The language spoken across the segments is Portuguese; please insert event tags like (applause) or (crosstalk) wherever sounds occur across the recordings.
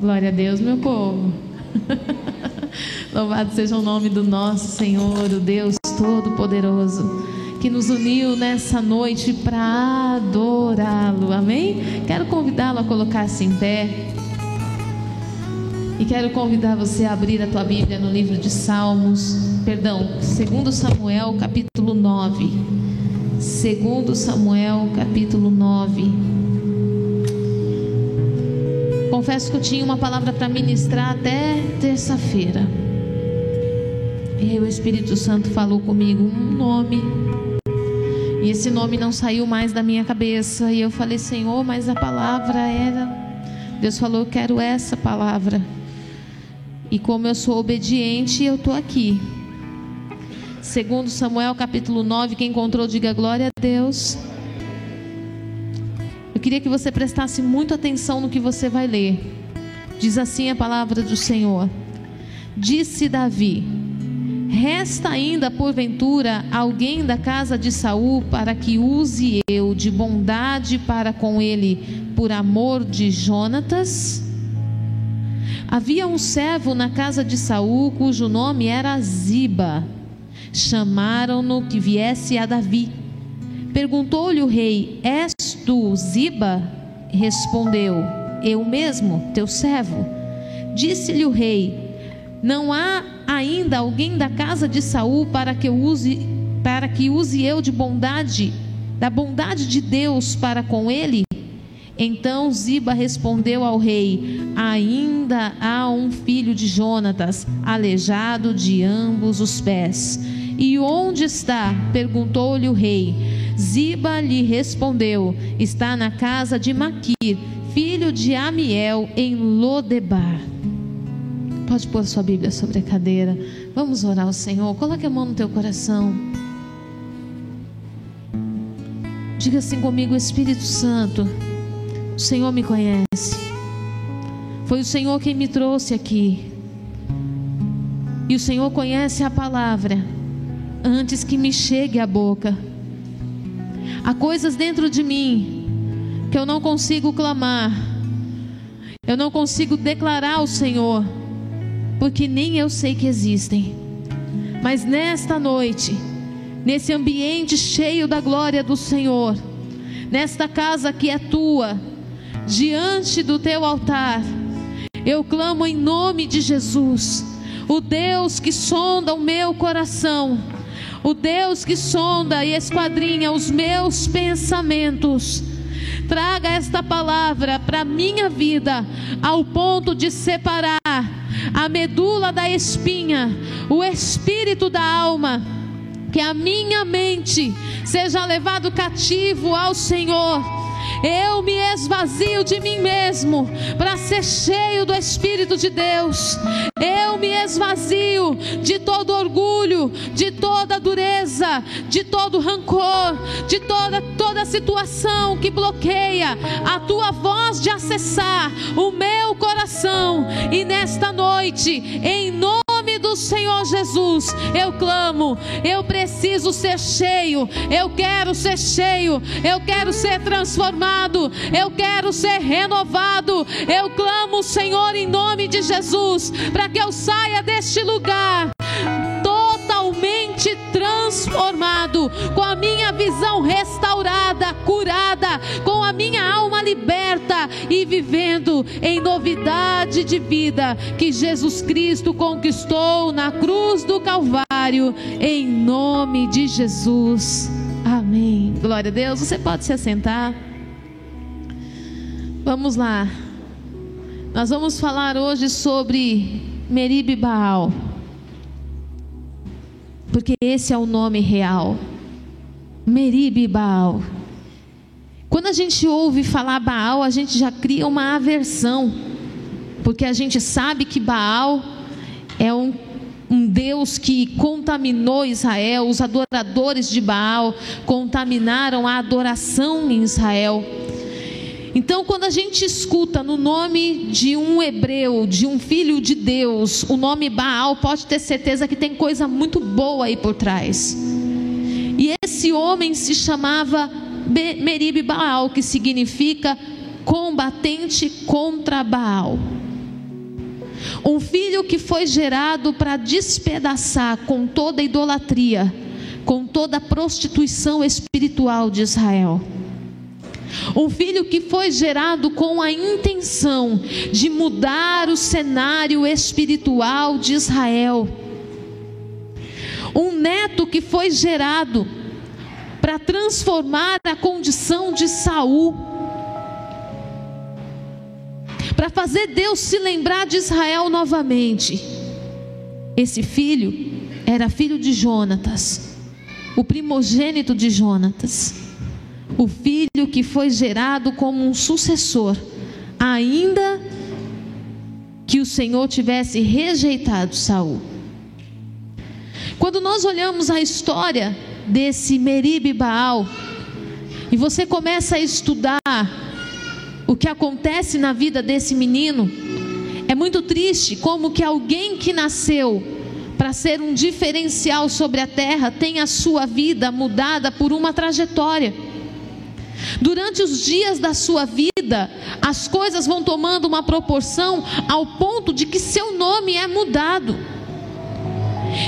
Glória a Deus, meu povo. (laughs) Louvado seja o nome do nosso Senhor, o Deus Todo-Poderoso, que nos uniu nessa noite para adorá-lo. Amém? Quero convidá-lo a colocar-se em pé. E quero convidar você a abrir a tua Bíblia no livro de Salmos, perdão, 2 Samuel, capítulo 9. 2 Samuel, capítulo 9. Confesso que eu tinha uma palavra para ministrar até terça-feira. E aí o Espírito Santo falou comigo um nome. E esse nome não saiu mais da minha cabeça. E eu falei, Senhor, mas a palavra era. Deus falou, eu quero essa palavra. E como eu sou obediente, eu estou aqui. Segundo Samuel capítulo 9, quem encontrou, diga glória a Deus. Eu queria que você prestasse muita atenção no que você vai ler. Diz assim a palavra do Senhor: Disse Davi: Resta ainda porventura alguém da casa de Saul para que use eu de bondade para com ele por amor de Jonatas? Havia um servo na casa de Saul cujo nome era Ziba. Chamaram-no que viesse a Davi. Perguntou-lhe o rei: És Ziba? Respondeu: Eu mesmo, teu servo. Disse-lhe o rei: Não há ainda alguém da casa de Saul para que use para que use eu de bondade, da bondade de Deus para com ele? Então Ziba respondeu ao rei: Ainda há um filho de Jonatas, aleijado de ambos os pés. E onde está? perguntou-lhe o rei. Ziba lhe respondeu: Está na casa de Maquir, filho de Amiel, em Lodebar. Pode pôr sua Bíblia sobre a cadeira. Vamos orar ao Senhor. Coloque a mão no teu coração. Diga assim comigo, Espírito Santo. O Senhor me conhece. Foi o Senhor quem me trouxe aqui. E o Senhor conhece a palavra antes que me chegue à boca. Há coisas dentro de mim que eu não consigo clamar, eu não consigo declarar ao Senhor, porque nem eu sei que existem. Mas nesta noite, nesse ambiente cheio da glória do Senhor, nesta casa que é tua, diante do teu altar, eu clamo em nome de Jesus, o Deus que sonda o meu coração o Deus que sonda e esquadrinha os meus pensamentos. Traga esta palavra para minha vida, ao ponto de separar a medula da espinha, o espírito da alma, que a minha mente seja levado cativo ao Senhor. Eu me esvazio de mim mesmo para ser cheio do Espírito de Deus. Eu me esvazio de todo orgulho, de toda dureza, de todo rancor, de toda toda situação que bloqueia a tua voz de acessar o meu coração. E nesta noite, em nome do Senhor Jesus, eu clamo, eu preciso ser cheio, eu quero ser cheio, eu quero ser transformado, eu quero ser renovado. Eu clamo, Senhor, em nome de Jesus, para que eu saia deste lugar totalmente transformado, com a minha visão restaurada, curada, com a minha alma e vivendo em novidade de vida que Jesus Cristo conquistou na cruz do Calvário, em nome de Jesus. Amém. Glória a Deus. Você pode se assentar. Vamos lá. Nós vamos falar hoje sobre Meribe Baal. Porque esse é o nome real. Meribe Baal. Quando a gente ouve falar Baal, a gente já cria uma aversão. Porque a gente sabe que Baal é um, um Deus que contaminou Israel, os adoradores de Baal contaminaram a adoração em Israel. Então, quando a gente escuta no nome de um hebreu, de um filho de Deus, o nome Baal, pode ter certeza que tem coisa muito boa aí por trás. E esse homem se chamava Merib Baal, que significa combatente contra Baal. Um filho que foi gerado para despedaçar com toda a idolatria, com toda a prostituição espiritual de Israel. Um filho que foi gerado com a intenção de mudar o cenário espiritual de Israel. Um neto que foi gerado para transformar a condição de Saul. Para fazer Deus se lembrar de Israel novamente. Esse filho era filho de Jonatas, o primogênito de Jonatas o filho que foi gerado como um sucessor, ainda que o Senhor tivesse rejeitado Saul. Quando nós olhamos a história desse Meribe Baal, e você começa a estudar o que acontece na vida desse menino, é muito triste como que alguém que nasceu para ser um diferencial sobre a terra tem a sua vida mudada por uma trajetória. Durante os dias da sua vida, as coisas vão tomando uma proporção ao ponto de que seu nome é mudado.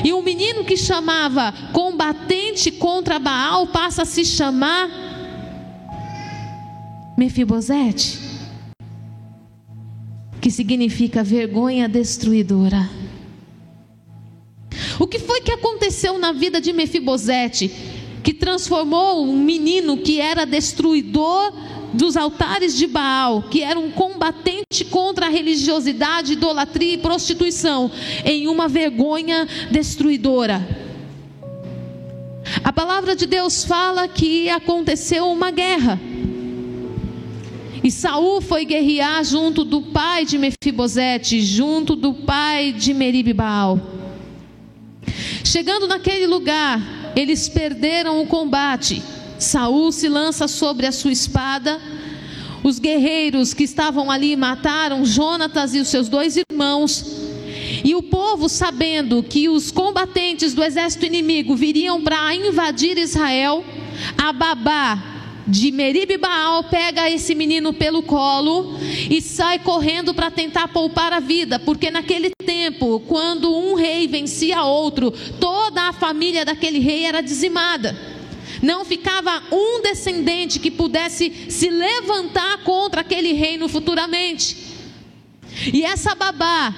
E um menino que chamava combatente contra Baal passa a se chamar Mefibosete, que significa vergonha destruidora. O que foi que aconteceu na vida de Mefibosete? que transformou um menino que era destruidor dos altares de Baal, que era um combatente contra a religiosidade, idolatria e prostituição, em uma vergonha destruidora. A palavra de Deus fala que aconteceu uma guerra. E Saul foi guerrear junto do pai de Mefibosete, junto do pai de Meribe Baal. Chegando naquele lugar, eles perderam o combate. Saul se lança sobre a sua espada. Os guerreiros que estavam ali mataram Jonatas e os seus dois irmãos. E o povo, sabendo que os combatentes do exército inimigo viriam para invadir Israel, a babá de Meribe Baal pega esse menino pelo colo e sai correndo para tentar poupar a vida, porque naquele tempo, quando um rei vencia outro, toda a família daquele rei era dizimada. Não ficava um descendente que pudesse se levantar contra aquele reino futuramente. E essa babá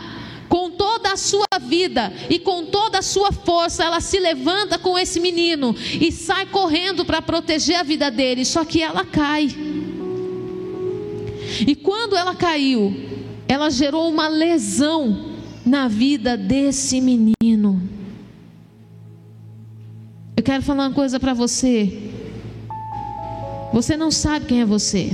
com toda a sua vida e com toda a sua força, ela se levanta com esse menino e sai correndo para proteger a vida dele. Só que ela cai. E quando ela caiu, ela gerou uma lesão na vida desse menino. Quero falar uma coisa para você. Você não sabe quem é você.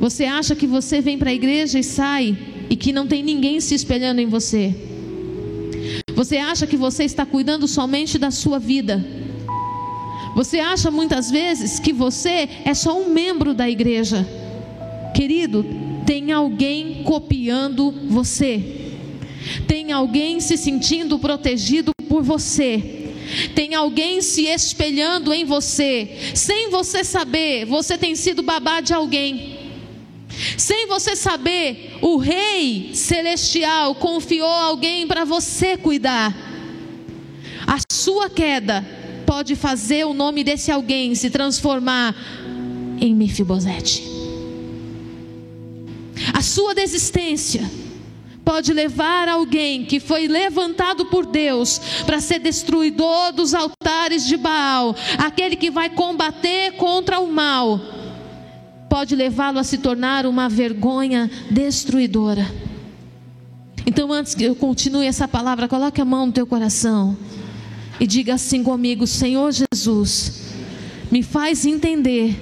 Você acha que você vem para a igreja e sai e que não tem ninguém se espelhando em você. Você acha que você está cuidando somente da sua vida. Você acha muitas vezes que você é só um membro da igreja. Querido, tem alguém copiando você. Tem alguém se sentindo protegido por você. Tem alguém se espelhando em você. Sem você saber, você tem sido babá de alguém. Sem você saber, o Rei Celestial confiou alguém para você cuidar. A sua queda pode fazer o nome desse alguém se transformar em Mefibosete. A sua desistência pode levar alguém que foi levantado por Deus para ser destruidor dos altares de Baal, aquele que vai combater contra o mal pode levá-lo a se tornar uma vergonha destruidora. Então, antes que eu continue essa palavra, coloque a mão no teu coração e diga assim comigo: Senhor Jesus, me faz entender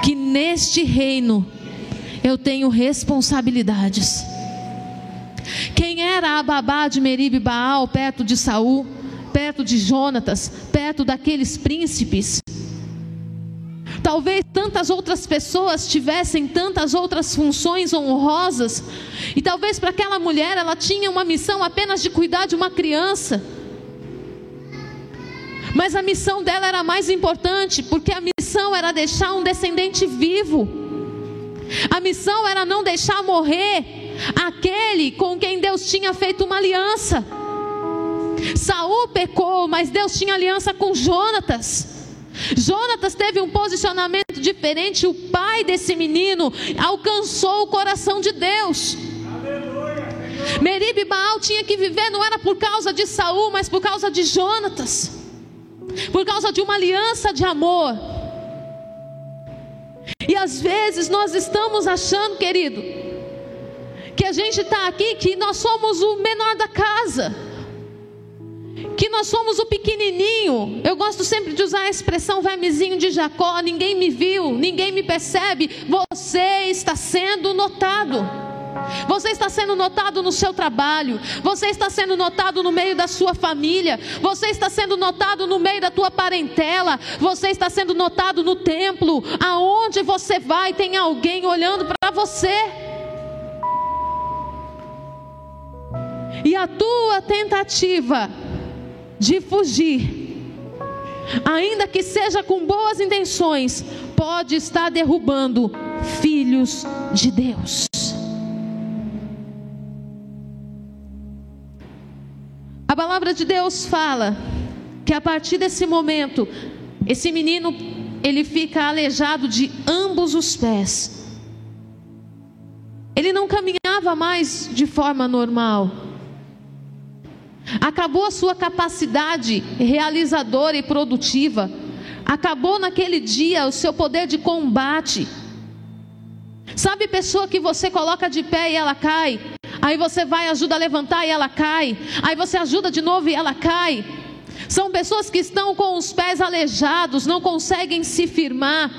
que neste reino eu tenho responsabilidades. Quem era a babá de Meribe Baal perto de Saul, perto de Jonatas, perto daqueles príncipes? Talvez tantas outras pessoas tivessem tantas outras funções honrosas, e talvez para aquela mulher ela tinha uma missão apenas de cuidar de uma criança. Mas a missão dela era mais importante, porque a missão era deixar um descendente vivo. A missão era não deixar morrer aquele com quem Deus tinha feito uma aliança. Saul pecou, mas Deus tinha aliança com Jonatas. Jonatas teve um posicionamento diferente. O pai desse menino alcançou o coração de Deus. Merib e Baal tinha que viver, não era por causa de Saul, mas por causa de Jonatas. Por causa de uma aliança de amor. E às vezes nós estamos achando, querido, que a gente está aqui, que nós somos o menor da casa que nós somos o pequenininho. Eu gosto sempre de usar a expressão vermezinho de Jacó: ninguém me viu, ninguém me percebe. Você está sendo notado. Você está sendo notado no seu trabalho, você está sendo notado no meio da sua família, você está sendo notado no meio da tua parentela, você está sendo notado no templo, aonde você vai, tem alguém olhando para você. E a tua tentativa de fugir, ainda que seja com boas intenções, pode estar derrubando filhos de Deus. A palavra de Deus fala que a partir desse momento, esse menino ele fica aleijado de ambos os pés. Ele não caminhava mais de forma normal. Acabou a sua capacidade realizadora e produtiva. Acabou naquele dia o seu poder de combate. Sabe pessoa que você coloca de pé e ela cai? Aí você vai ajuda a levantar e ela cai. Aí você ajuda de novo e ela cai. São pessoas que estão com os pés aleijados, não conseguem se firmar.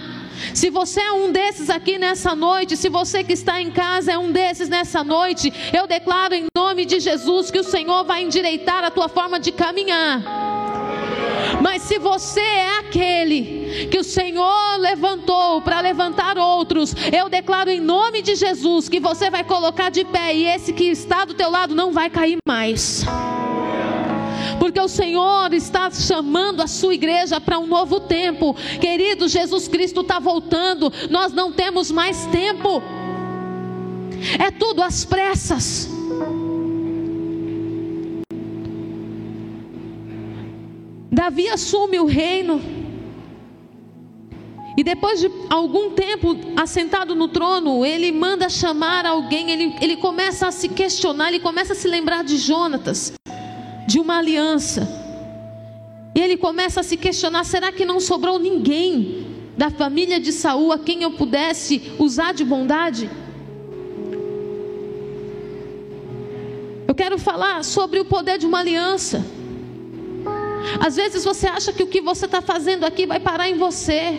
Se você é um desses aqui nessa noite, se você que está em casa é um desses nessa noite, eu declaro em nome de Jesus que o Senhor vai endireitar a tua forma de caminhar. Mas se você é aquele que o Senhor levantou para levantar outros, eu declaro em nome de Jesus que você vai colocar de pé e esse que está do teu lado não vai cair mais porque o Senhor está chamando a sua igreja para um novo tempo. Querido, Jesus Cristo está voltando, nós não temos mais tempo, é tudo às pressas. Davi assume o reino. E depois de algum tempo assentado no trono, ele manda chamar alguém, ele, ele começa a se questionar, ele começa a se lembrar de Jonatas de uma aliança. E ele começa a se questionar: será que não sobrou ninguém da família de Saul a quem eu pudesse usar de bondade? Eu quero falar sobre o poder de uma aliança. Às vezes você acha que o que você está fazendo aqui vai parar em você.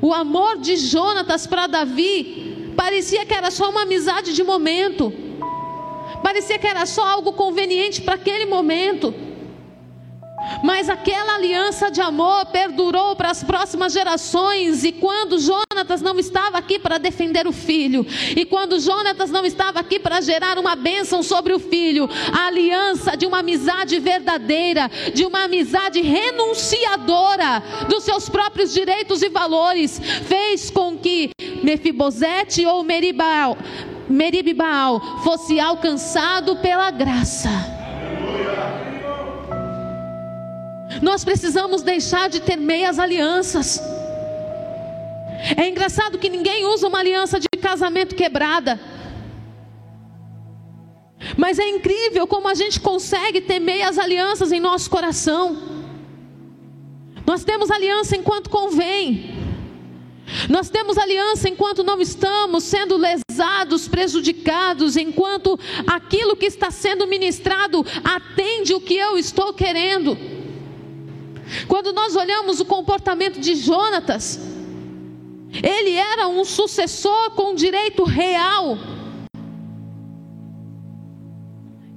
O amor de Jonatas para Davi parecia que era só uma amizade de momento. Parecia que era só algo conveniente para aquele momento. Mas aquela aliança de amor perdurou para as próximas gerações. E quando Jonatas não estava aqui para defender o filho, e quando Jonatas não estava aqui para gerar uma bênção sobre o filho, a aliança de uma amizade verdadeira, de uma amizade renunciadora dos seus próprios direitos e valores, fez com que Mefibosete ou Meribal Meribbaal fosse alcançado pela graça. Nós precisamos deixar de ter meias alianças. É engraçado que ninguém usa uma aliança de casamento quebrada. Mas é incrível como a gente consegue ter meias alianças em nosso coração. Nós temos aliança enquanto convém. Nós temos aliança enquanto não estamos sendo lesados, prejudicados, enquanto aquilo que está sendo ministrado atende o que eu estou querendo. Quando nós olhamos o comportamento de Jonatas, ele era um sucessor com direito real.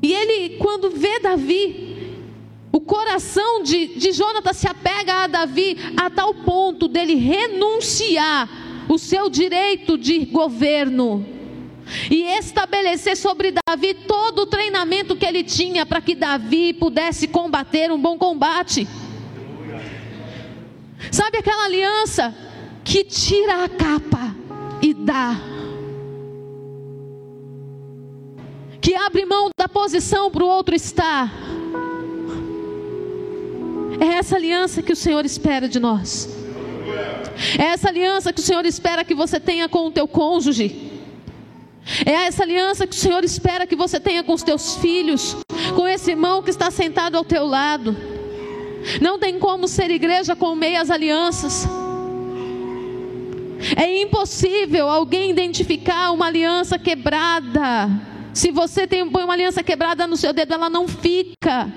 E ele, quando vê Davi, o coração de, de Jonatas se apega a Davi a tal ponto dele renunciar o seu direito de governo e estabelecer sobre Davi todo o treinamento que ele tinha para que Davi pudesse combater um bom combate. Sabe aquela aliança que tira a capa e dá que abre mão da posição para o outro estar. É essa aliança que o Senhor espera de nós. É essa aliança que o Senhor espera que você tenha com o teu cônjuge. É essa aliança que o Senhor espera que você tenha com os teus filhos, com esse irmão que está sentado ao teu lado. Não tem como ser igreja com meias alianças. É impossível alguém identificar uma aliança quebrada. Se você tem uma aliança quebrada no seu dedo, ela não fica.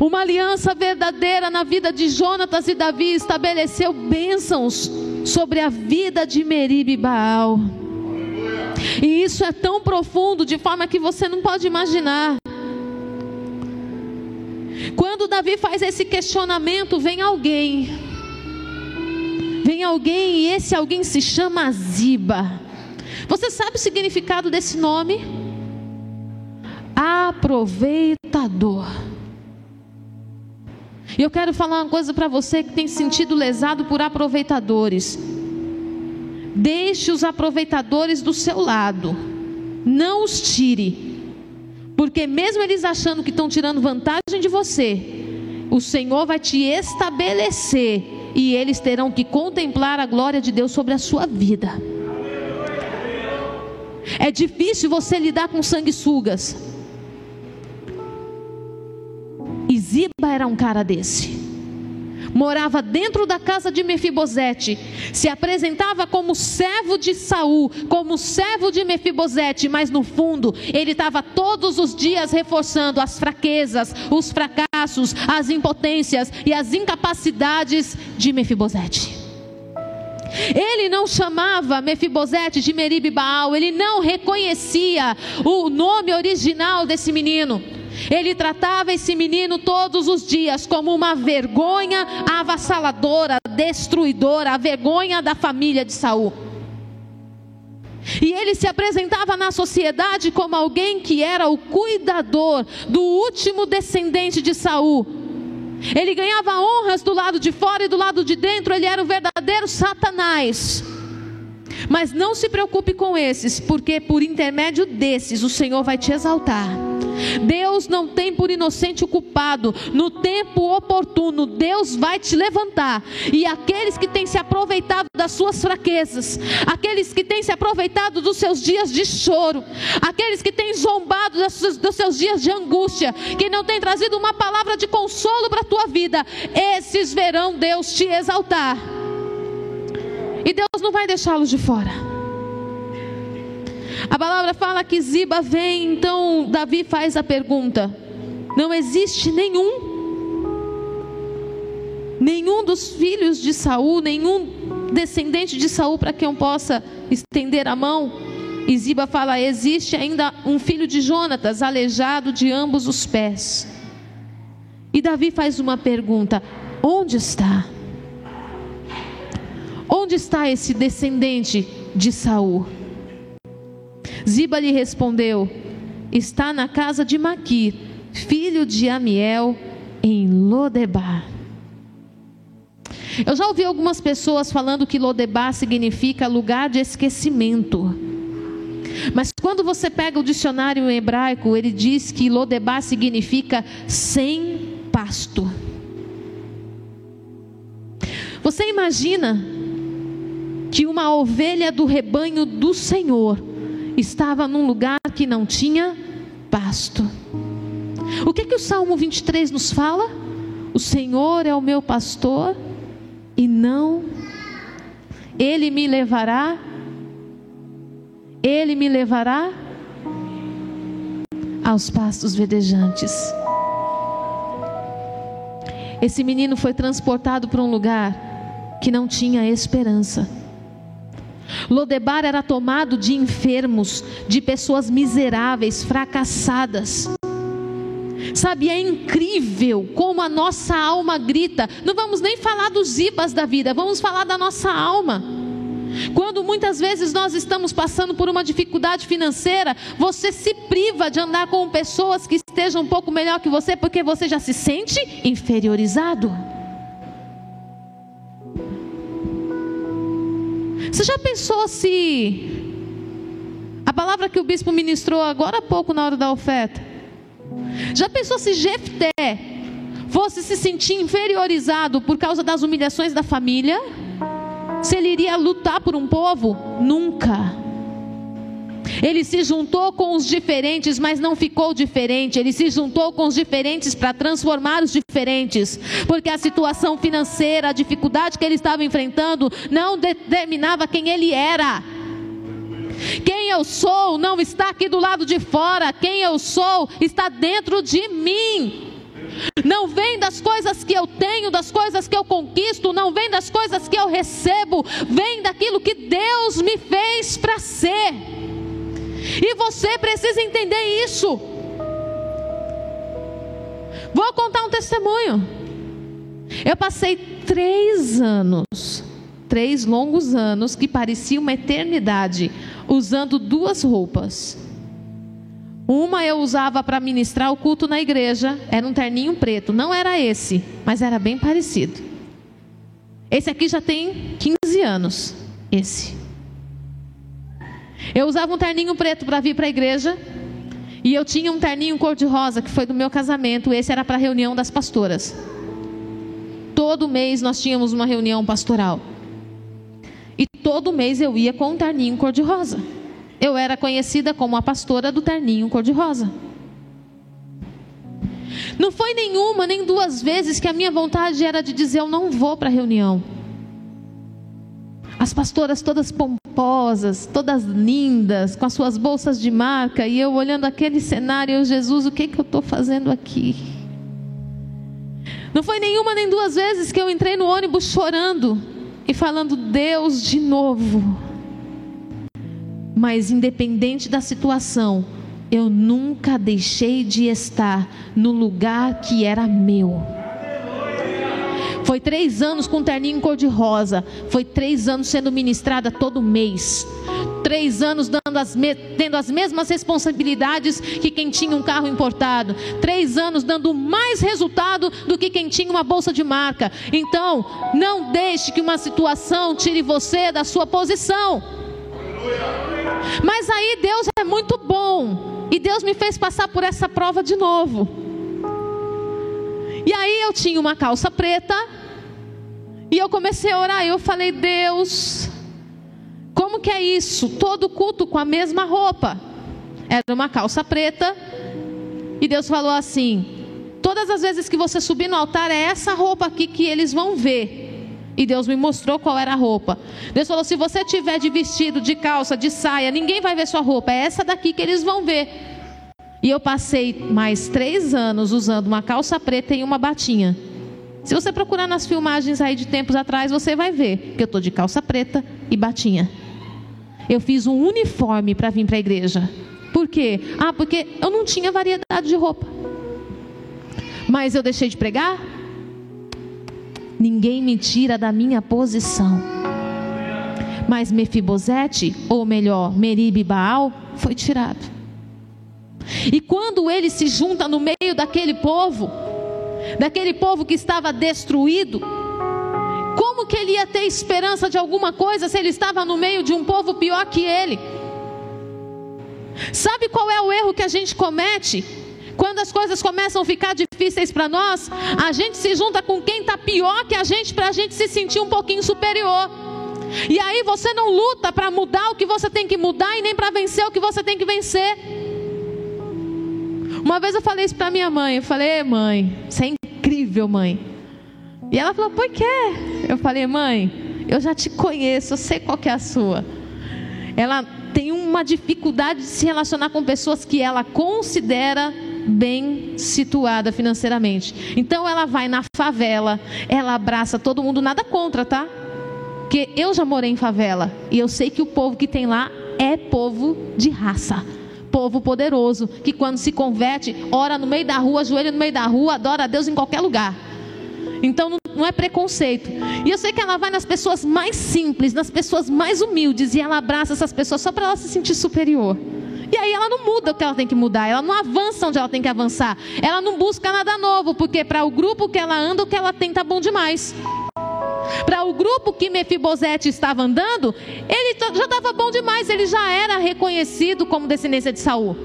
Uma aliança verdadeira na vida de Jonatas e Davi estabeleceu bênçãos sobre a vida de Meribe e Baal. E isso é tão profundo de forma que você não pode imaginar. Quando Davi faz esse questionamento, vem alguém. Vem alguém e esse alguém se chama Ziba. Você sabe o significado desse nome? Aproveitador. E eu quero falar uma coisa para você que tem sentido lesado por aproveitadores. Deixe os aproveitadores do seu lado. Não os tire. Porque mesmo eles achando que estão tirando vantagem de você, o Senhor vai te estabelecer e eles terão que contemplar a glória de Deus sobre a sua vida. É difícil você lidar com sanguessugas. Ziba era um cara desse. Morava dentro da casa de Mefibosete, se apresentava como servo de Saul, como servo de Mefibosete, mas no fundo ele estava todos os dias reforçando as fraquezas, os fracassos, as impotências e as incapacidades de Mefibosete. Ele não chamava Mefibosete de Meribe Baal, ele não reconhecia o nome original desse menino. Ele tratava esse menino todos os dias como uma vergonha avassaladora, destruidora, a vergonha da família de Saul. E ele se apresentava na sociedade como alguém que era o cuidador do último descendente de Saul. Ele ganhava honras do lado de fora e do lado de dentro, ele era o verdadeiro Satanás. Mas não se preocupe com esses, porque por intermédio desses o Senhor vai te exaltar. Deus não tem por inocente o culpado. No tempo oportuno, Deus vai te levantar. E aqueles que têm se aproveitado das suas fraquezas, aqueles que têm se aproveitado dos seus dias de choro, aqueles que têm zombado dos seus dias de angústia, que não têm trazido uma palavra de consolo para a tua vida, esses verão Deus te exaltar. E Deus não vai deixá-los de fora. A palavra fala que Ziba vem, então Davi faz a pergunta: não existe nenhum nenhum dos filhos de Saul, nenhum descendente de Saul para quem eu possa estender a mão? E Ziba fala: existe ainda um filho de Jonatas, aleijado de ambos os pés. E Davi faz uma pergunta: onde está? Onde está esse descendente de Saul? Ziba lhe respondeu: Está na casa de Maquir, filho de Amiel, em Lodebar. Eu já ouvi algumas pessoas falando que Lodebar significa lugar de esquecimento. Mas quando você pega o dicionário hebraico, ele diz que Lodebar significa sem pasto. Você imagina que uma ovelha do rebanho do Senhor estava num lugar que não tinha pasto. O que que o Salmo 23 nos fala? O Senhor é o meu pastor e não ele me levará ele me levará aos pastos verdejantes. Esse menino foi transportado para um lugar que não tinha esperança. Lodebar era tomado de enfermos, de pessoas miseráveis, fracassadas. Sabe, é incrível como a nossa alma grita. Não vamos nem falar dos ibas da vida, vamos falar da nossa alma. Quando muitas vezes nós estamos passando por uma dificuldade financeira, você se priva de andar com pessoas que estejam um pouco melhor que você, porque você já se sente inferiorizado. Você já pensou se a palavra que o bispo ministrou agora há pouco na hora da oferta. Já pensou se Jefté fosse se sentir inferiorizado por causa das humilhações da família? Se ele iria lutar por um povo? Nunca. Ele se juntou com os diferentes, mas não ficou diferente. Ele se juntou com os diferentes para transformar os diferentes, porque a situação financeira, a dificuldade que ele estava enfrentando, não determinava quem ele era. Quem eu sou não está aqui do lado de fora, quem eu sou está dentro de mim. Não vem das coisas que eu tenho, das coisas que eu conquisto, não vem das coisas que eu recebo, vem daquilo que Deus me fez para ser. E você precisa entender isso. Vou contar um testemunho. Eu passei três anos, três longos anos, que parecia uma eternidade, usando duas roupas. Uma eu usava para ministrar o culto na igreja, era um terninho preto. Não era esse, mas era bem parecido. Esse aqui já tem 15 anos. Esse. Eu usava um terninho preto para vir para a igreja. E eu tinha um terninho cor-de-rosa que foi do meu casamento. Esse era para a reunião das pastoras. Todo mês nós tínhamos uma reunião pastoral. E todo mês eu ia com um terninho cor-de-rosa. Eu era conhecida como a pastora do terninho cor-de-rosa. Não foi nenhuma, nem duas vezes que a minha vontade era de dizer: Eu não vou para a reunião. As pastoras todas pomposas, todas lindas, com as suas bolsas de marca, e eu olhando aquele cenário, eu, Jesus, o que, que eu estou fazendo aqui? Não foi nenhuma nem duas vezes que eu entrei no ônibus chorando e falando, Deus, de novo. Mas independente da situação, eu nunca deixei de estar no lugar que era meu. Foi três anos com terninho cor-de-rosa. Foi três anos sendo ministrada todo mês. Três anos dando as tendo as mesmas responsabilidades que quem tinha um carro importado. Três anos dando mais resultado do que quem tinha uma bolsa de marca. Então, não deixe que uma situação tire você da sua posição. Mas aí Deus é muito bom. E Deus me fez passar por essa prova de novo. E aí eu tinha uma calça preta e eu comecei a orar, eu falei, Deus, como que é isso? Todo culto com a mesma roupa. Era uma calça preta. E Deus falou assim: todas as vezes que você subir no altar, é essa roupa aqui que eles vão ver. E Deus me mostrou qual era a roupa. Deus falou: se você tiver de vestido, de calça, de saia, ninguém vai ver sua roupa. É essa daqui que eles vão ver. E eu passei mais três anos usando uma calça preta e uma batinha. Se você procurar nas filmagens aí de tempos atrás, você vai ver que eu estou de calça preta e batinha. Eu fiz um uniforme para vir para a igreja. Por quê? Ah, porque eu não tinha variedade de roupa. Mas eu deixei de pregar? Ninguém me tira da minha posição. Mas Mefibosete, ou melhor, Meribe Baal, foi tirado. E quando ele se junta no meio daquele povo, daquele povo que estava destruído, como que ele ia ter esperança de alguma coisa se ele estava no meio de um povo pior que ele? Sabe qual é o erro que a gente comete? Quando as coisas começam a ficar difíceis para nós, a gente se junta com quem está pior que a gente para a gente se sentir um pouquinho superior. E aí você não luta para mudar o que você tem que mudar e nem para vencer o que você tem que vencer. Uma vez eu falei isso para minha mãe, eu falei, mãe, você é incrível, mãe. E ela falou, por quê? Eu falei, mãe, eu já te conheço, eu sei qual que é a sua. Ela tem uma dificuldade de se relacionar com pessoas que ela considera bem situada financeiramente. Então ela vai na favela, ela abraça todo mundo, nada contra, tá? Porque eu já morei em favela e eu sei que o povo que tem lá é povo de raça povo poderoso, que quando se converte, ora no meio da rua, ajoelha no meio da rua, adora a Deus em qualquer lugar. Então não é preconceito. E eu sei que ela vai nas pessoas mais simples, nas pessoas mais humildes, e ela abraça essas pessoas só para ela se sentir superior. E aí ela não muda o que ela tem que mudar, ela não avança onde ela tem que avançar, ela não busca nada novo, porque para o grupo que ela anda, o que ela tem tá bom demais. Para o grupo que Mefibosete estava andando, ele já estava bom demais, ele já era reconhecido como descendência de Saul.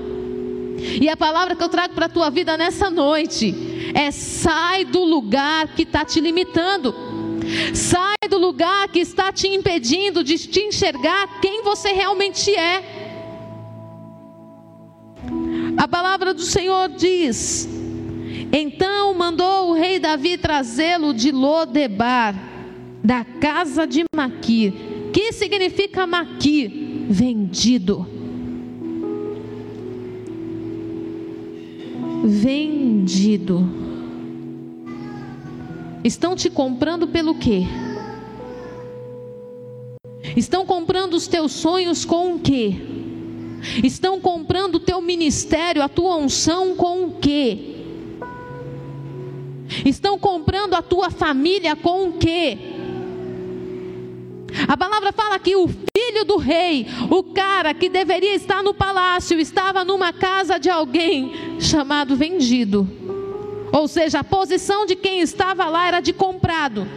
E a palavra que eu trago para a tua vida nessa noite é: sai do lugar que está te limitando. Sai do lugar que está te impedindo de te enxergar quem você realmente é. A palavra do Senhor diz: Então mandou o rei Davi trazê-lo de Lodebar, da casa de Maquir. Que significa Maquir? Vendido. Vendido. Estão te comprando pelo quê? Estão comprando os teus sonhos com o quê? Estão comprando o teu ministério, a tua unção com o quê? Estão comprando a tua família com o quê? A palavra fala que o filho do rei, o cara que deveria estar no palácio, estava numa casa de alguém chamado vendido. Ou seja, a posição de quem estava lá era de comprado.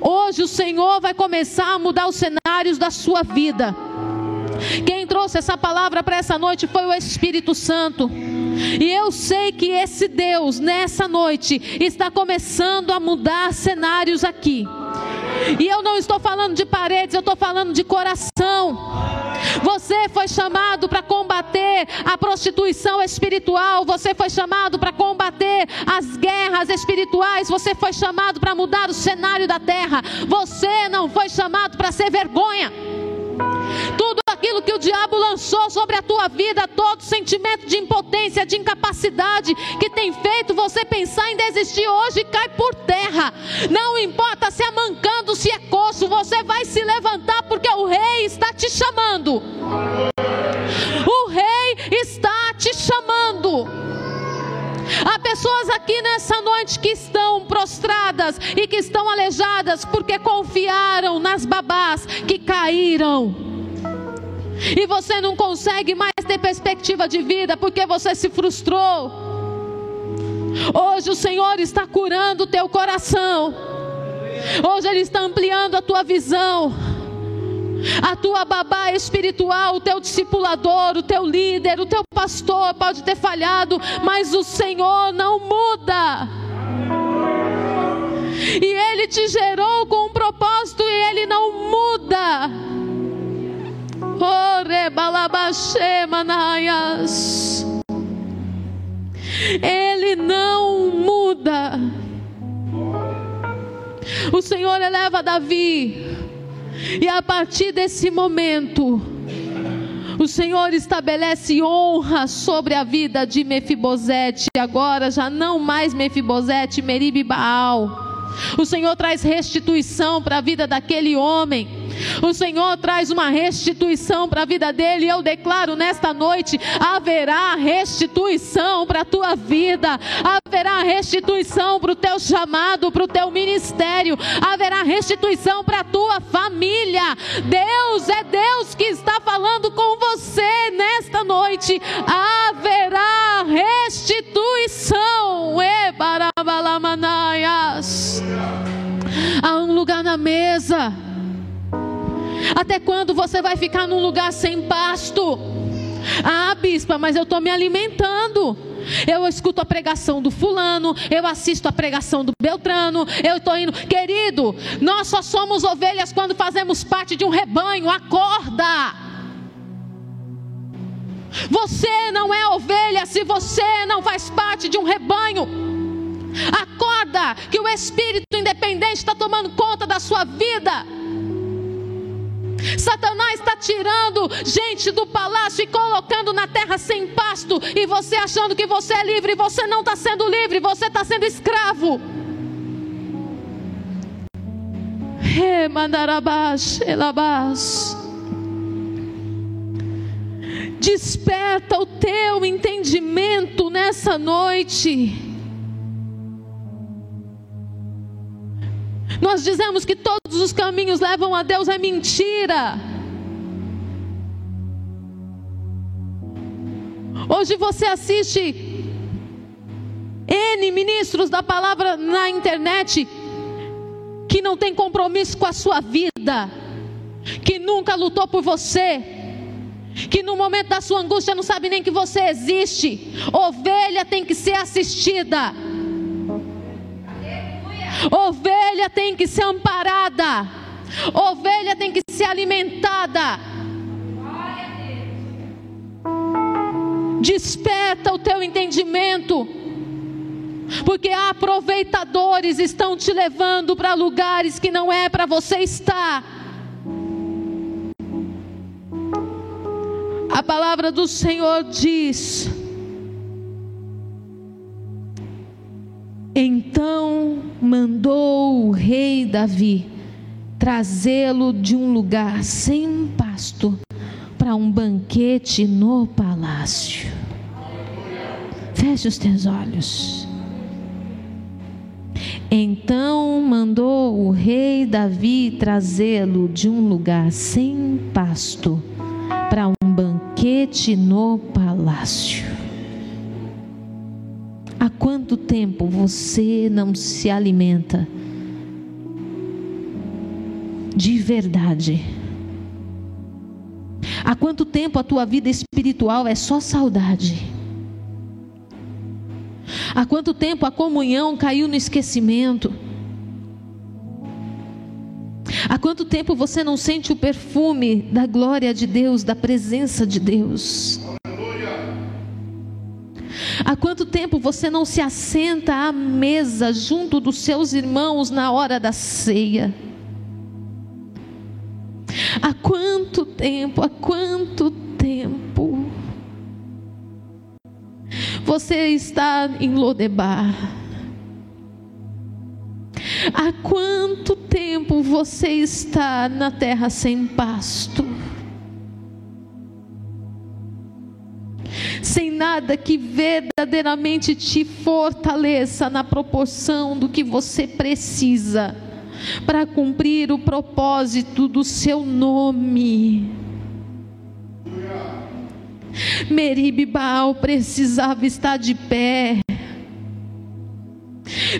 Hoje o Senhor vai começar a mudar os cenários da sua vida. Quem trouxe essa palavra para essa noite foi o Espírito Santo. E eu sei que esse Deus, nessa noite, está começando a mudar cenários aqui. E eu não estou falando de paredes, eu estou falando de coração. Você foi chamado para combater a prostituição espiritual, você foi chamado para combater as guerras espirituais, você foi chamado para mudar o cenário da terra. Você não foi chamado para ser vergonha. Tudo aquilo que o diabo lançou sobre a tua vida, todo sentimento de impotência, de incapacidade que tem feito você pensar em desistir hoje, cai por terra. Não importa se é mancando, se é coxo, você vai se levantar porque o rei está te chamando. O rei está te chamando. Há pessoas aqui nessa noite que estão prostradas e que estão alejadas porque confiaram nas babás que caíram e você não consegue mais ter perspectiva de vida porque você se frustrou. Hoje o Senhor está curando o teu coração. Hoje Ele está ampliando a tua visão. A tua babá espiritual, o teu discipulador, o teu líder, o teu pastor pode ter falhado, mas o Senhor não muda. E Ele te gerou com um propósito e Ele não muda. Ele não muda. O Senhor eleva Davi. E a partir desse momento, o Senhor estabelece honra sobre a vida de Mefibosete, agora já não mais Mefibosete, Meribe Baal. O Senhor traz restituição para a vida daquele homem. O Senhor traz uma restituição para a vida dele. Eu declaro nesta noite: haverá restituição para a tua vida, haverá restituição para o teu chamado, para o teu ministério, haverá restituição para a tua família. Deus é Deus que está falando com você nesta noite. Haverá lugar na mesa até quando você vai ficar num lugar sem pasto? Ah, bispa, mas eu estou me alimentando. Eu escuto a pregação do fulano, eu assisto a pregação do Beltrano, eu estou indo. Querido, nós só somos ovelhas quando fazemos parte de um rebanho. Acorda! Você não é ovelha se você não faz parte de um rebanho. Acorda, que o Espírito independente está tomando conta da sua vida. Satanás está tirando gente do palácio e colocando na terra sem pasto, e você achando que você é livre, você não está sendo livre, você está sendo escravo. Desperta o teu entendimento nessa noite. Nós dizemos que todos os caminhos levam a Deus, é mentira. Hoje você assiste N ministros da palavra na internet que não tem compromisso com a sua vida, que nunca lutou por você, que no momento da sua angústia não sabe nem que você existe. Ovelha tem que ser assistida. Ovelha tem que ser amparada. Ovelha tem que ser alimentada. Desperta o teu entendimento. Porque aproveitadores estão te levando para lugares que não é para você estar. A palavra do Senhor diz: Então mandou o rei Davi trazê-lo de um lugar sem pasto para um banquete no palácio. Feche os teus olhos. Então mandou o rei Davi trazê-lo de um lugar sem pasto para um banquete no palácio. Há quanto tempo você não se alimenta de verdade? Há quanto tempo a tua vida espiritual é só saudade? Há quanto tempo a comunhão caiu no esquecimento? Há quanto tempo você não sente o perfume da glória de Deus, da presença de Deus? Há quanto tempo você não se assenta à mesa junto dos seus irmãos na hora da ceia? Há quanto tempo, há quanto tempo você está em Lodebar? Há quanto tempo você está na terra sem pasto? Sem nada que verdadeiramente te fortaleça na proporção do que você precisa para cumprir o propósito do seu nome. Meribe Baal precisava estar de pé.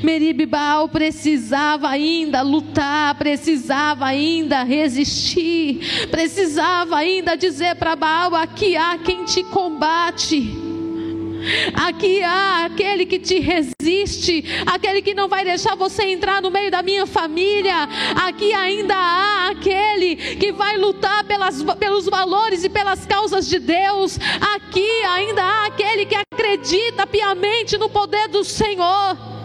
Meribe Baal precisava ainda lutar, precisava ainda resistir, precisava ainda dizer para Baal: aqui há quem te combate. Aqui há aquele que te resiste, aquele que não vai deixar você entrar no meio da minha família. Aqui ainda há aquele que vai lutar pelas, pelos valores e pelas causas de Deus. Aqui ainda há aquele que acredita piamente no poder do Senhor.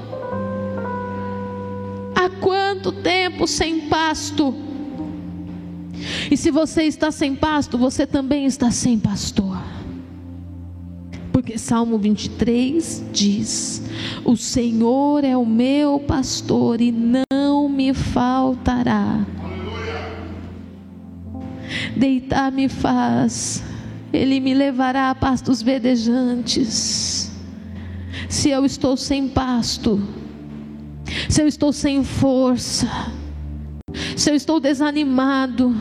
Há quanto tempo sem pasto? E se você está sem pasto, você também está sem pastor. Porque Salmo 23 diz: O Senhor é o meu pastor e não me faltará. Deitar-me faz, Ele me levará a pastos verdejantes. Se eu estou sem pasto, se eu estou sem força, se eu estou desanimado,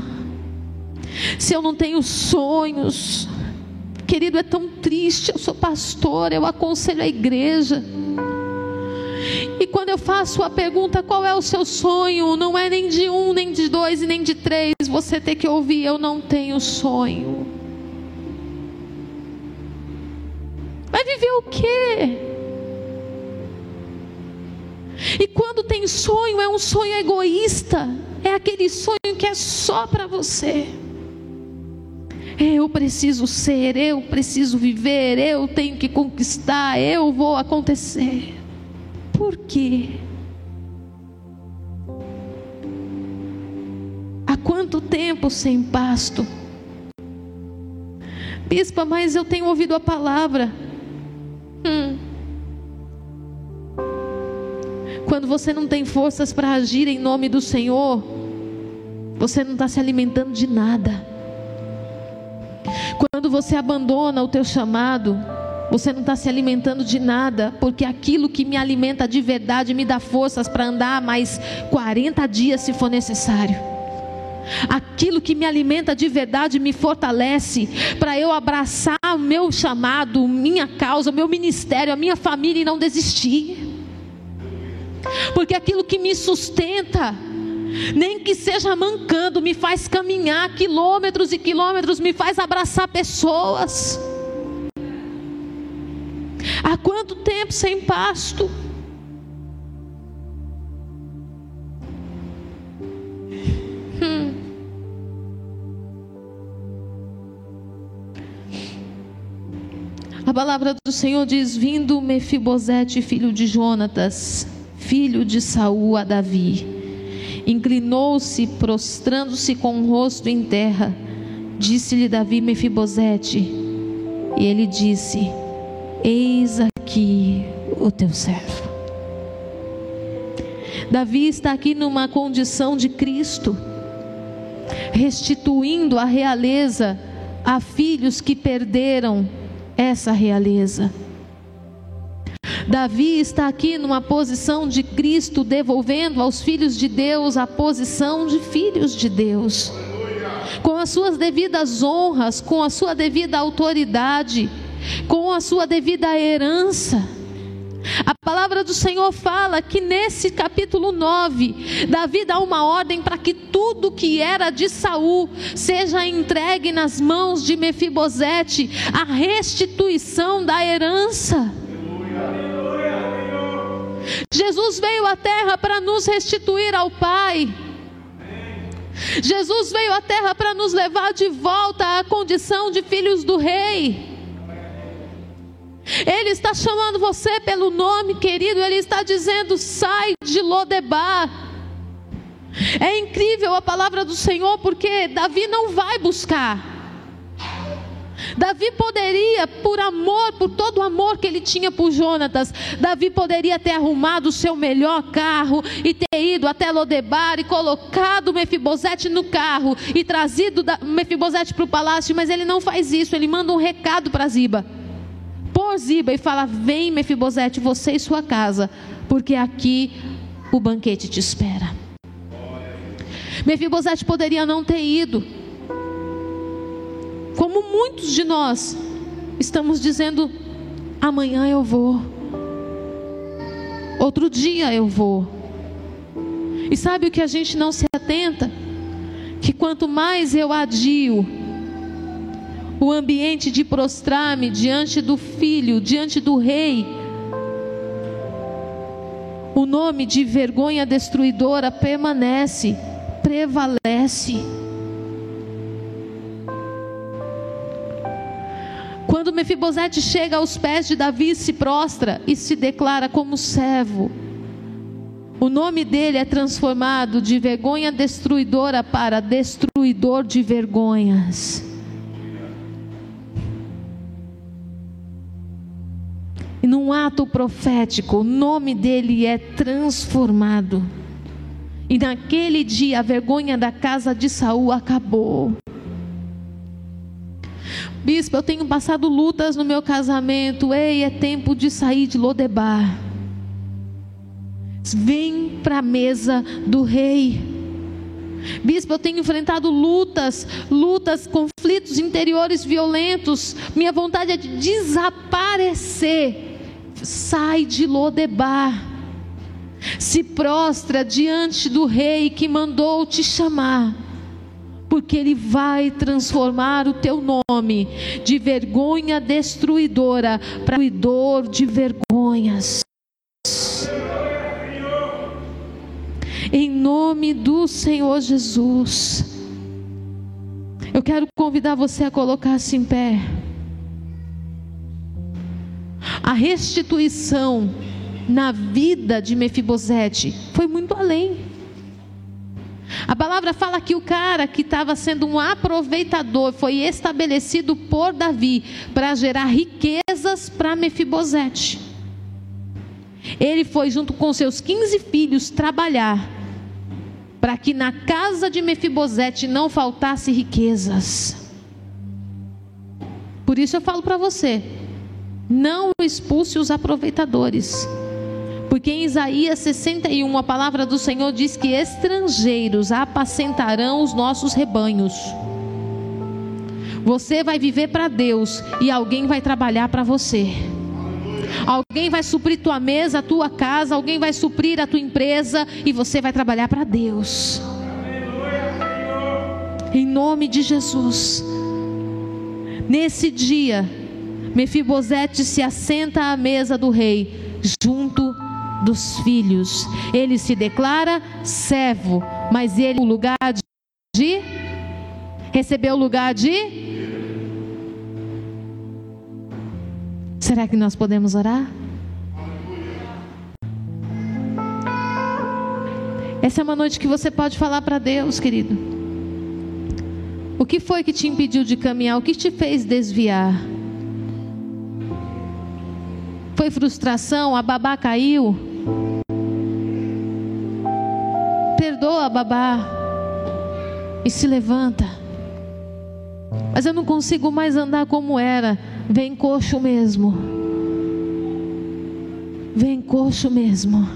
se eu não tenho sonhos, Querido, é tão triste. Eu sou pastor, eu aconselho a igreja. E quando eu faço a pergunta qual é o seu sonho, não é nem de um, nem de dois e nem de três. Você tem que ouvir: eu não tenho sonho. Vai viver o quê? E quando tem sonho, é um sonho egoísta. É aquele sonho que é só para você. Eu preciso ser, eu preciso viver, eu tenho que conquistar, eu vou acontecer. Por quê? Há quanto tempo sem pasto? Bispa, mas eu tenho ouvido a palavra. Hum. Quando você não tem forças para agir em nome do Senhor, você não está se alimentando de nada. Quando você abandona o teu chamado, você não está se alimentando de nada, porque aquilo que me alimenta de verdade me dá forças para andar mais 40 dias se for necessário. Aquilo que me alimenta de verdade me fortalece para eu abraçar o meu chamado, minha causa, o meu ministério, a minha família e não desistir. Porque aquilo que me sustenta nem que seja mancando, me faz caminhar quilômetros e quilômetros, me faz abraçar pessoas. Há quanto tempo sem pasto? Hum. A palavra do Senhor diz: Vindo Mefibosete, filho de Jonatas, filho de Saul a Davi, inclinou-se, prostrando-se com o rosto em terra. Disse-lhe Davi Mefibosete, e ele disse: Eis aqui o teu servo. Davi está aqui numa condição de Cristo, restituindo a realeza a filhos que perderam essa realeza. Davi está aqui numa posição de Cristo, devolvendo aos filhos de Deus a posição de filhos de Deus, com as suas devidas honras, com a sua devida autoridade, com a sua devida herança. A palavra do Senhor fala que nesse capítulo 9, Davi dá uma ordem para que tudo que era de Saul seja entregue nas mãos de Mefibosete, a restituição da herança. Jesus veio à terra para nos restituir ao Pai. Jesus veio à terra para nos levar de volta à condição de filhos do Rei. Ele está chamando você pelo nome, querido. Ele está dizendo: sai de Lodebar. É incrível a palavra do Senhor, porque Davi não vai buscar. Davi poderia, por amor, por todo o amor que ele tinha por Jonatas, Davi poderia ter arrumado o seu melhor carro e ter ido até Lodebar e colocado Mefibosete no carro e trazido Mefibosete para o palácio, mas ele não faz isso, ele manda um recado para Ziba por Ziba e fala: Vem, Mefibosete, você e sua casa, porque aqui o banquete te espera. Mefibosete poderia não ter ido, como muitos de nós estamos dizendo: amanhã eu vou, outro dia eu vou. E sabe o que a gente não se atenta? Que quanto mais eu adio, o ambiente de prostrar-me diante do filho, diante do rei. O nome de vergonha destruidora permanece, prevalece. Quando Mefibosete chega aos pés de Davi, se prostra e se declara como servo. O nome dele é transformado de vergonha destruidora para destruidor de vergonhas. E num ato profético, o nome dele é transformado. E naquele dia a vergonha da casa de Saul acabou. Bispo, eu tenho passado lutas no meu casamento. Ei, é tempo de sair de Lodebar. Vem para a mesa do rei. Bispo, eu tenho enfrentado lutas, lutas, conflitos interiores violentos. Minha vontade é de desaparecer sai de Lodebar, se prostra diante do rei que mandou te chamar, porque ele vai transformar o teu nome de vergonha destruidora para destruidor de vergonhas. Em nome do Senhor Jesus. Eu quero convidar você a colocar-se em pé a restituição na vida de Mefibosete foi muito além. A palavra fala que o cara que estava sendo um aproveitador foi estabelecido por Davi para gerar riquezas para Mefibosete. Ele foi junto com seus 15 filhos trabalhar para que na casa de Mefibosete não faltasse riquezas. Por isso eu falo para você, não expulse os aproveitadores. Porque em Isaías 61, a palavra do Senhor diz que estrangeiros apacentarão os nossos rebanhos. Você vai viver para Deus e alguém vai trabalhar para você. Alguém vai suprir tua mesa, tua casa, alguém vai suprir a tua empresa e você vai trabalhar para Deus. Em nome de Jesus. Nesse dia, Mefibosete se assenta à mesa do rei, junto dos filhos. Ele se declara servo, mas ele o lugar de recebeu o lugar de Será que nós podemos orar? Essa é uma noite que você pode falar para Deus, querido. O que foi que te impediu de caminhar? O que te fez desviar? Foi frustração? A babá caiu? Perdoa, babá. E se levanta. Mas eu não consigo mais andar como era. Vem coxo mesmo. Vem coxo mesmo.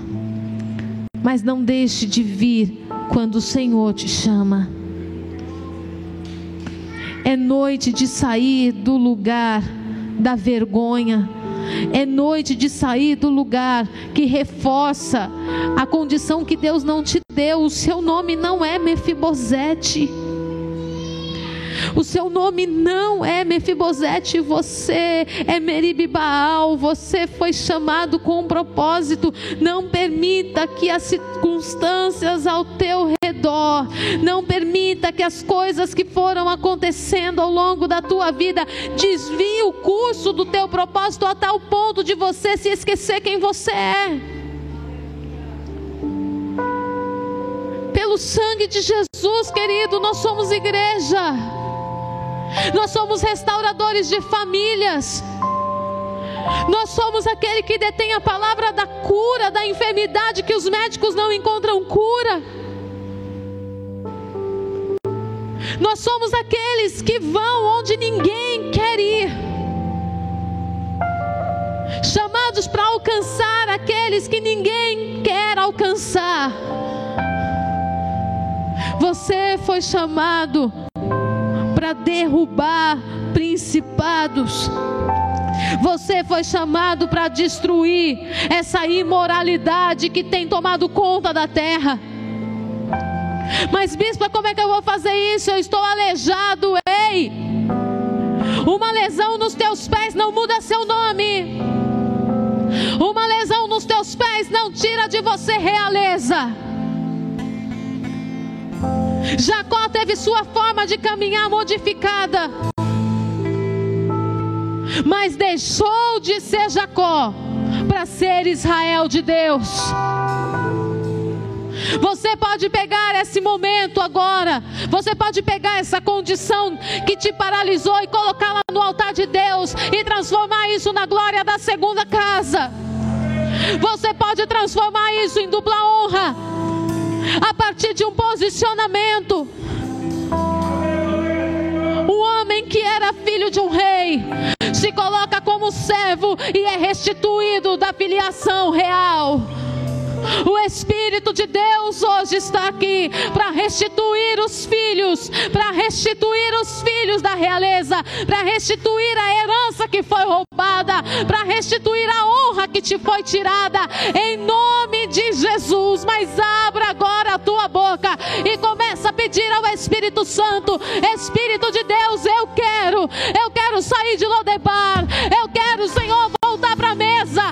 Mas não deixe de vir quando o Senhor te chama. É noite de sair do lugar da vergonha. É noite de sair do lugar que reforça a condição que Deus não te deu. O seu nome não é Mefibosete. O seu nome não é Mefibosete, você é Meribibaal, você foi chamado com um propósito. Não permita que as circunstâncias ao teu redor, não permita que as coisas que foram acontecendo ao longo da tua vida desviem o curso do teu propósito a tal ponto de você se esquecer quem você é. Pelo sangue de Jesus, querido, nós somos igreja. Nós somos restauradores de famílias. Nós somos aquele que detém a palavra da cura, da enfermidade que os médicos não encontram cura. Nós somos aqueles que vão onde ninguém quer ir. Chamados para alcançar aqueles que ninguém quer alcançar. Você foi chamado para derrubar principados. Você foi chamado para destruir essa imoralidade que tem tomado conta da terra. Mas, bispo, como é que eu vou fazer isso? Eu estou aleijado, ei! Uma lesão nos teus pés não muda seu nome. Uma lesão nos teus pés não tira de você realeza. Jacó teve sua forma de caminhar modificada, mas deixou de ser Jacó para ser Israel de Deus. Você pode pegar esse momento agora, você pode pegar essa condição que te paralisou e colocá-la no altar de Deus e transformar isso na glória da segunda casa. Você pode transformar isso em dupla honra a partir de um posicionamento. Um homem que era filho de um rei se coloca como servo e é restituído da filiação real. O Espírito de Deus hoje está aqui para restituir os filhos, para restituir os filhos da realeza, para restituir a herança que foi roubada, para restituir a honra que te foi tirada, em nome de Jesus. Mas abra agora a tua boca e começa a pedir ao Espírito Santo: Espírito de Deus, eu quero, eu quero sair de Lodebar, eu quero, Senhor, voltar para a mesa,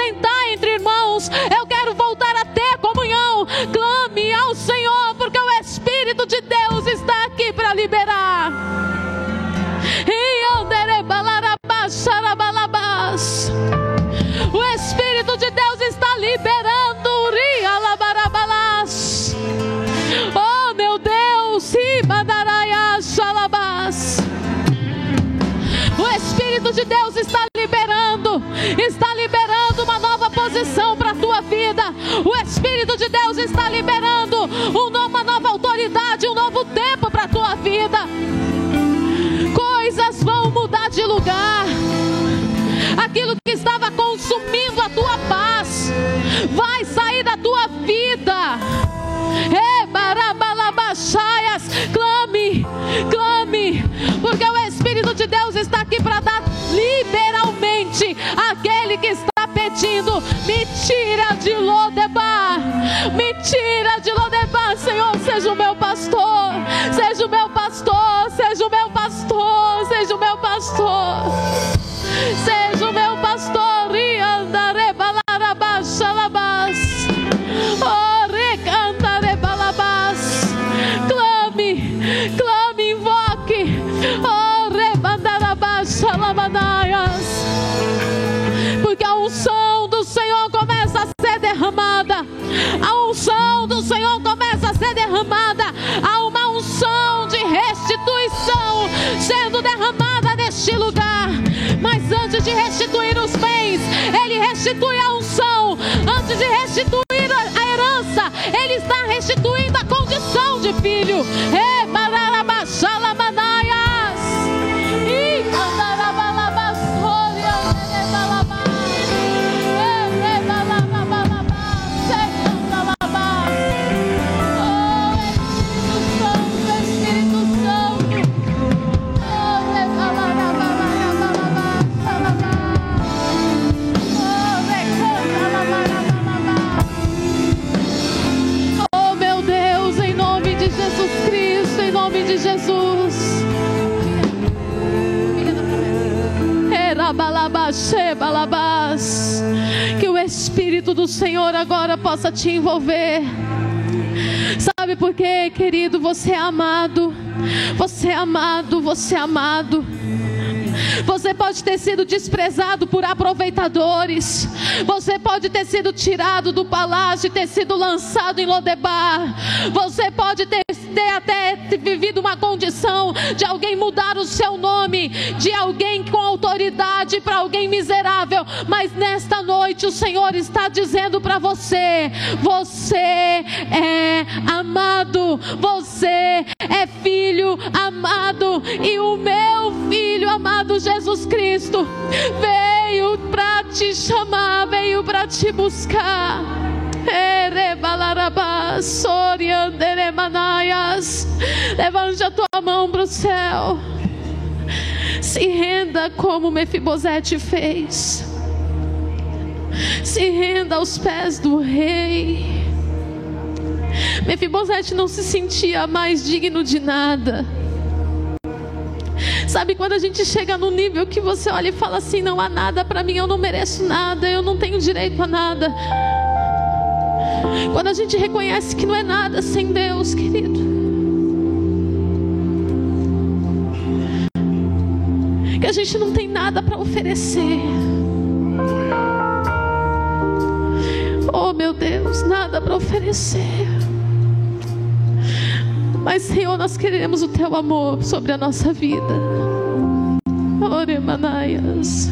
assentar entre irmãos, eu quero voltar a ter comunhão. Clame ao Senhor, porque o Espírito de Deus está aqui para liberar. O Espírito de Deus está liberando. Oh meu Deus, o Espírito de Deus está liberando, está liberando o Espírito de Deus está liberando uma nova autoridade, um novo tempo para a tua vida. Coisas vão mudar de lugar. Aquilo que estava consumindo a tua paz vai sair da tua vida. Ebarabalabachaias, clame, clame, porque o Espírito de Deus está aqui para dar liberalmente aquele que está pedindo. Me tira de Lodebar. Me tira de Lodebar, Senhor, seja o meu pastor, seja o meu pastor, seja o meu pastor, seja o meu pastor. Ele restitui a unção. Antes de restituir a herança, Ele está restituindo a condição de filho. É, Espírito do Senhor agora possa te envolver. Sabe por quê, querido? Você é amado. Você é amado, você é amado. Você pode ter sido desprezado por aproveitadores. Você pode ter sido tirado do palácio e ter sido lançado em Lodebar. Você pode ter, ter até vivido uma condição de alguém mudar o seu nome, de alguém com autoridade para alguém miserável. Mas nesta noite o Senhor está dizendo para você: você é amado, você é filho amado, e o meu filho amado Jesus Cristo veio para te chamar, veio para te buscar. Levante a tua mão para o céu. Se renda como Mefibosete fez. Se renda aos pés do rei. Mefibosete não se sentia mais digno de nada. Sabe quando a gente chega no nível que você olha e fala assim: não há nada para mim, eu não mereço nada, eu não tenho direito a nada. Quando a gente reconhece que não é nada sem Deus, querido. Que a gente não tem nada para oferecer. Oh meu Deus, nada para oferecer. Mas, Senhor, nós queremos o teu amor sobre a nossa vida. Ore, Manaias.